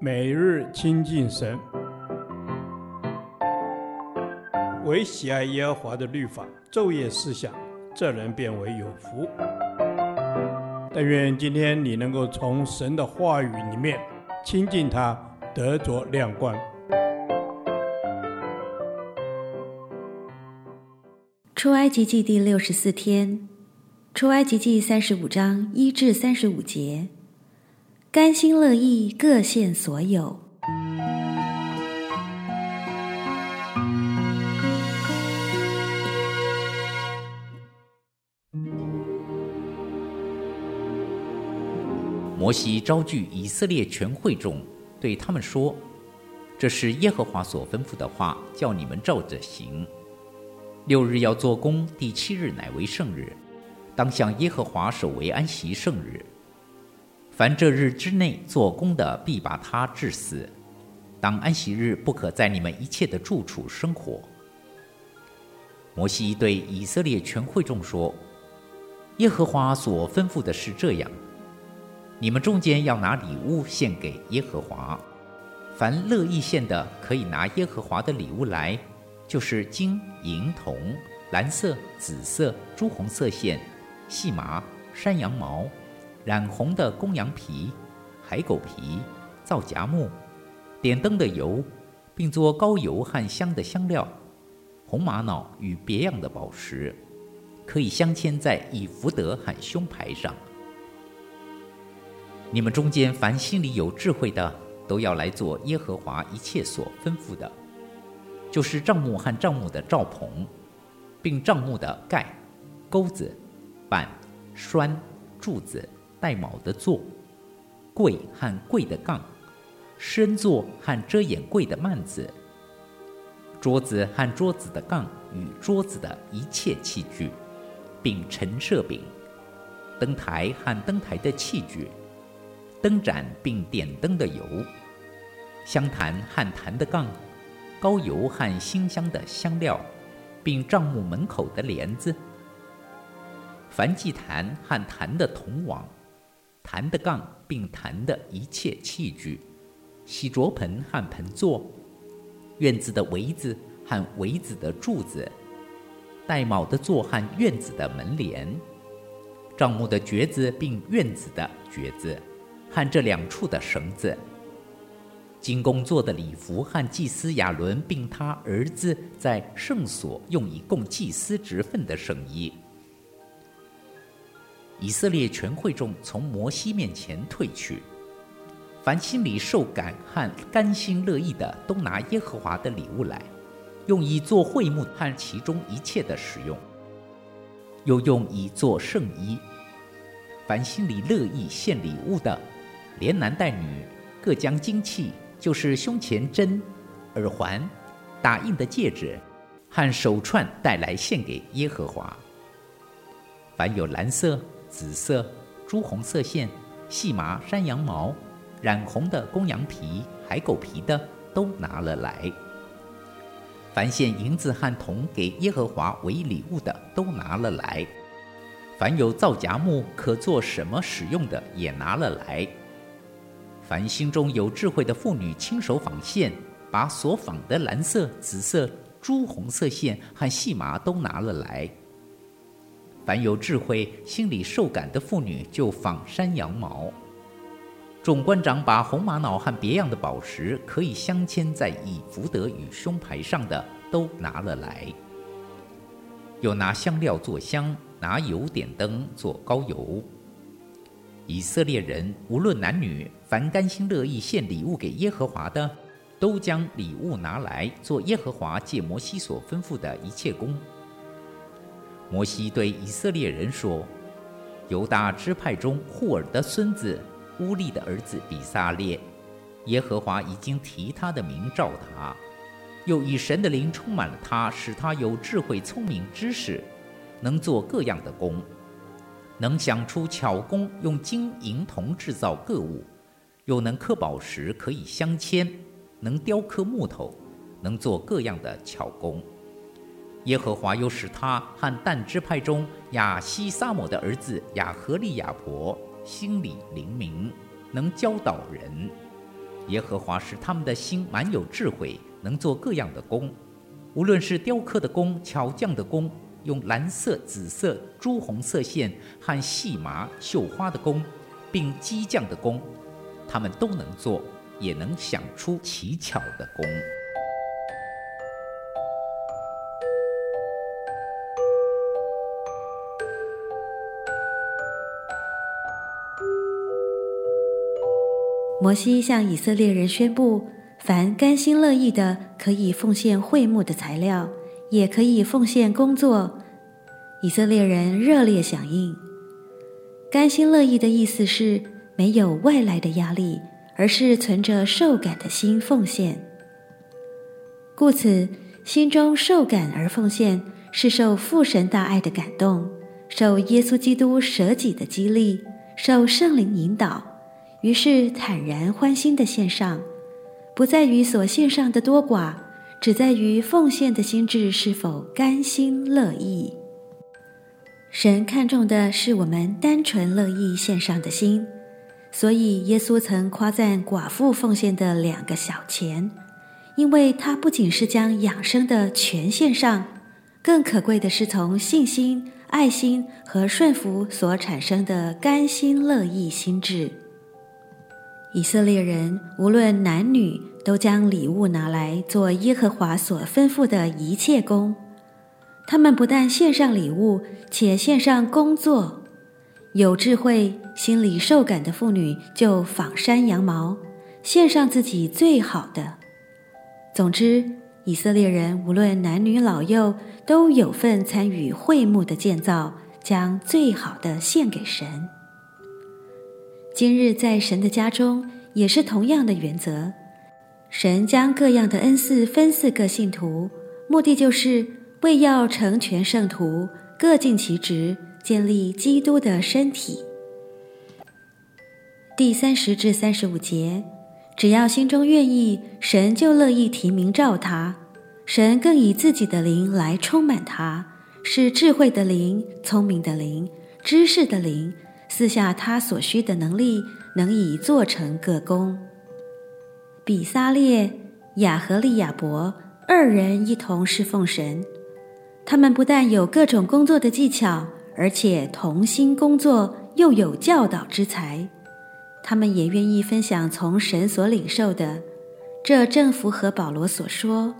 每日亲近神，唯喜爱耶和华的律法，昼夜思想，这人便为有福。但愿今天你能够从神的话语里面亲近他，得着亮光。出埃及记第六十四天，出埃及记三十五章一至三十五节。甘心乐意，各献所有。摩西招聚以色列全会众，对他们说：“这是耶和华所吩咐的话，叫你们照着行。六日要做工，第七日乃为圣日，当向耶和华守为安息圣日。”凡这日之内做工的，必把他治死。当安息日不可在你们一切的住处生火。摩西对以色列全会众说：“耶和华所吩咐的是这样：你们中间要拿礼物献给耶和华。凡乐意献的，可以拿耶和华的礼物来，就是金银铜、蓝色、紫色、朱红色线、细麻、山羊毛。”染红的公羊皮、海狗皮、皂荚木、点灯的油，并做膏油和香的香料，红玛瑙与别样的宝石，可以镶嵌在以弗得和胸牌上。你们中间凡心里有智慧的，都要来做耶和华一切所吩咐的，就是帐幕和帐幕的罩棚，并帐幕的盖、钩子、板、栓、柱子。带卯的座，柜和柜的杠，深座和遮掩柜的幔子，桌子和桌子的杠与桌子的一切器具，并陈设饼，灯台和灯台的器具，灯盏并点灯的油，香坛和坛的杠，高油和馨香的香料，并帐幕门口的帘子，凡祭坛和坛的铜网。弹的杠，并弹的一切器具，洗濯盆和盆座，院子的围子和围子的柱子，带铆的座和院子的门帘，帐幕的橛子，并院子的橛子，和这两处的绳子，金工做的礼服和祭司亚伦并他儿子在圣所用以供祭司职分的圣衣。以色列全会众从摩西面前退去，凡心里受感和甘心乐意的，都拿耶和华的礼物来，用以做会幕和其中一切的使用，又用以做圣衣。凡心里乐意献礼物的，连男带女，各将金器，就是胸前针、耳环、打印的戒指和手串带来献给耶和华。凡有蓝色。紫色、朱红色线、细麻、山羊毛、染红的公羊皮、海狗皮的，都拿了来。凡献银子和铜给耶和华为礼物的，都拿了来。凡有皂荚木可做什么使用的，也拿了来。凡心中有智慧的妇女亲手纺线，把所纺的蓝色、紫色、朱红色线和细麻都拿了来。凡有智慧、心里受感的妇女，就纺山羊毛。众官长把红玛瑙和别样的宝石，可以镶嵌在以弗得与胸牌上的，都拿了来。又拿香料做香，拿油点灯做膏油。以色列人无论男女，凡甘心乐意献礼物给耶和华的，都将礼物拿来做耶和华借摩西所吩咐的一切工。摩西对以色列人说：“犹大支派中户珥的孙子乌利的儿子比撒列，耶和华已经提他的名召他，又以神的灵充满了他，使他有智慧、聪明、知识，能做各样的工，能想出巧工，用金银铜制造各物，又能刻宝石，可以镶嵌，能雕刻木头，能做各样的巧工。”耶和华又使他和但支派中亚希撒抹的儿子亚何利亚伯心里灵明，能教导人。耶和华使他们的心满有智慧，能做各样的工，无论是雕刻的工、巧匠的工，用蓝色、紫色、朱红色线和细麻绣花的工，并机匠的工，他们都能做，也能想出奇巧的工。摩西向以色列人宣布，凡甘心乐意的，可以奉献会幕的材料，也可以奉献工作。以色列人热烈响应。甘心乐意的意思是没有外来的压力，而是存着受感的心奉献。故此，心中受感而奉献，是受父神大爱的感动，受耶稣基督舍己的激励，受圣灵引导。于是坦然欢欣的献上，不在于所献上的多寡，只在于奉献的心志是否甘心乐意。神看重的是我们单纯乐意献上的心，所以耶稣曾夸赞寡妇奉献的两个小钱，因为他不仅是将养生的全献上，更可贵的是从信心、爱心和顺服所产生的甘心乐意心智。以色列人无论男女，都将礼物拿来做耶和华所吩咐的一切工。他们不但献上礼物，且献上工作。有智慧、心里受感的妇女就纺山羊毛，献上自己最好的。总之，以色列人无论男女老幼，都有份参与会幕的建造，将最好的献给神。今日在神的家中，也是同样的原则。神将各样的恩赐分赐各信徒，目的就是为要成全圣徒，各尽其职，建立基督的身体。第三十至三十五节，只要心中愿意，神就乐意提名召他。神更以自己的灵来充满他，是智慧的灵、聪明的灵、知识的灵。赐下他所需的能力，能以做成各工。比撒列、亚和利亚伯二人一同侍奉神，他们不但有各种工作的技巧，而且同心工作，又有教导之才。他们也愿意分享从神所领受的，这正符合保罗所说，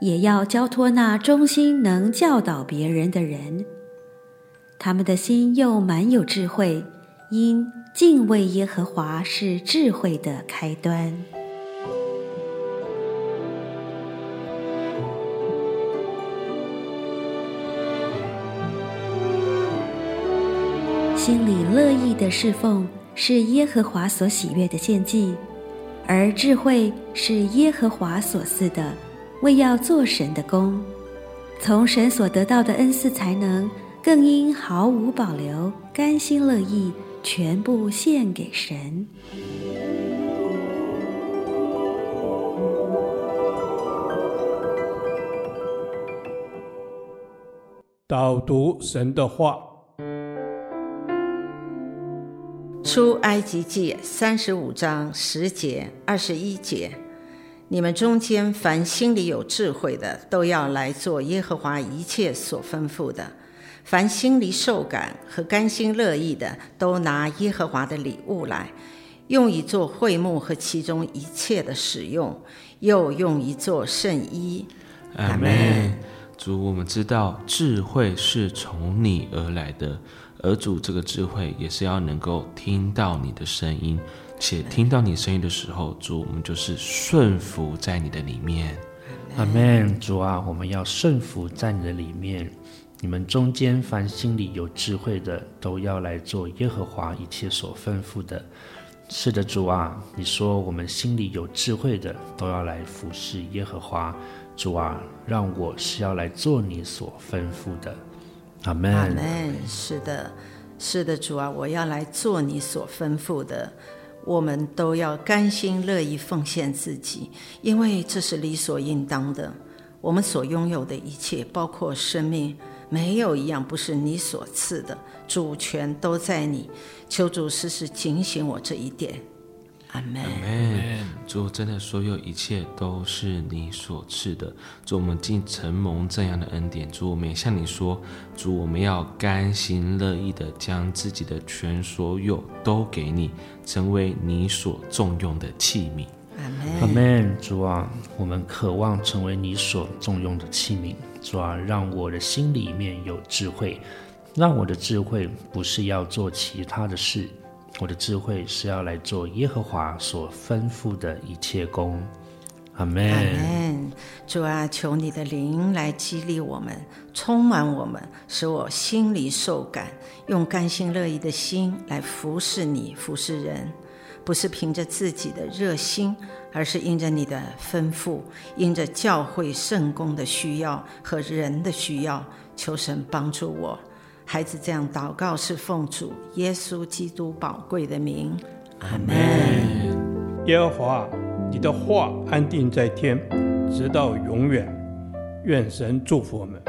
也要交托那忠心能教导别人的人。他们的心又满有智慧，因敬畏耶和华是智慧的开端。心里乐意的侍奉是耶和华所喜悦的献祭，而智慧是耶和华所赐的，为要做神的工，从神所得到的恩赐才能。更应毫无保留、甘心乐意，全部献给神。导读神的话，出埃及记三十五章十节、二十一节：你们中间凡心里有智慧的，都要来做耶和华一切所吩咐的。凡心里受感和甘心乐意的，都拿耶和华的礼物来，用以做会幕和其中一切的使用，又用以做圣衣。阿门。主，我们知道智慧是从你而来的，而主这个智慧也是要能够听到你的声音，且听到你声音的时候，主，我们就是顺服在你的里面。阿门。主啊，我们要顺服在你的里面。你们中间凡心里有智慧的，都要来做耶和华一切所吩咐的。是的，主啊，你说我们心里有智慧的，都要来服侍耶和华。主啊，让我是要来做你所吩咐的。阿门。阿门。是的，是的，主啊，我要来做你所吩咐的。我们都要甘心乐意奉献自己，因为这是理所应当的。我们所拥有的一切，包括生命。没有一样不是你所赐的，主权都在你。求主时时警醒我这一点。阿门。阿门。主，真的所有一切都是你所赐的。主，我们竟承蒙这样的恩典。主，我们也向你说，主，我们要甘心乐意的将自己的全所有都给你，成为你所重用的器皿。阿门。阿门。主啊，我们渴望成为你所重用的器皿。主啊，让我的心里面有智慧，让我的智慧不是要做其他的事。我的智慧是要来做耶和华所吩咐的一切工，阿门。阿门。主啊，求你的灵来激励我们，充满我们，使我心里受感，用甘心乐意的心来服侍你，服侍人，不是凭着自己的热心，而是因着你的吩咐，因着教会圣工的需要和人的需要，求神帮助我。孩子这样祷告，是奉主耶稣基督宝贵的名，阿门。耶和华，你的话安定在天，直到永远。愿神祝福我们。